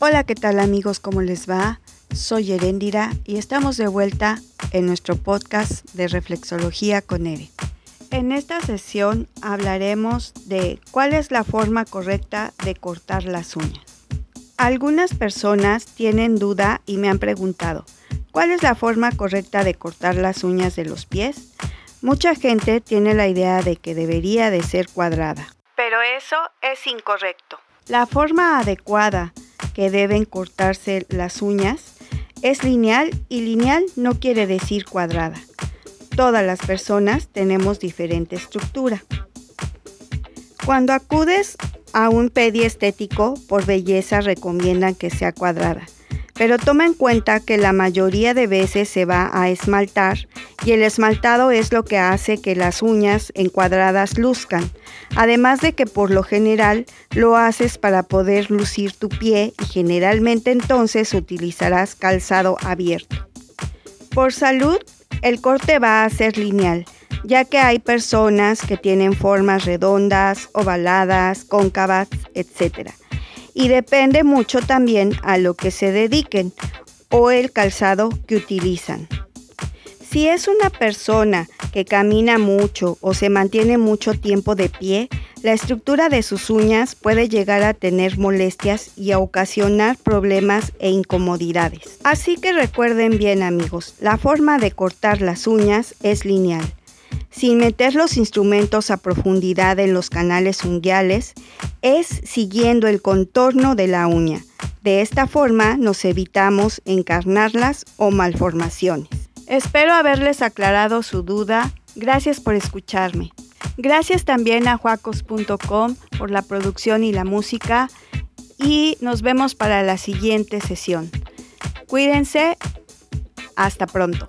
Hola, ¿qué tal amigos? ¿Cómo les va? Soy Erendira y estamos de vuelta en nuestro podcast de reflexología con Ere. En esta sesión hablaremos de cuál es la forma correcta de cortar las uñas. Algunas personas tienen duda y me han preguntado, ¿cuál es la forma correcta de cortar las uñas de los pies? Mucha gente tiene la idea de que debería de ser cuadrada, pero eso es incorrecto. La forma adecuada que deben cortarse las uñas es lineal y lineal no quiere decir cuadrada. Todas las personas tenemos diferente estructura. Cuando acudes a un pedi estético, por belleza recomiendan que sea cuadrada, pero toma en cuenta que la mayoría de veces se va a esmaltar y el esmaltado es lo que hace que las uñas encuadradas luzcan, además de que por lo general lo haces para poder lucir tu pie y generalmente entonces utilizarás calzado abierto. Por salud, el corte va a ser lineal, ya que hay personas que tienen formas redondas, ovaladas, cóncavas, etc. Y depende mucho también a lo que se dediquen o el calzado que utilizan. Si es una persona que camina mucho o se mantiene mucho tiempo de pie, la estructura de sus uñas puede llegar a tener molestias y a ocasionar problemas e incomodidades. Así que recuerden bien amigos, la forma de cortar las uñas es lineal. Sin meter los instrumentos a profundidad en los canales unguiales, es siguiendo el contorno de la uña. De esta forma nos evitamos encarnarlas o malformaciones. Espero haberles aclarado su duda. Gracias por escucharme. Gracias también a juacos.com por la producción y la música y nos vemos para la siguiente sesión. Cuídense. Hasta pronto.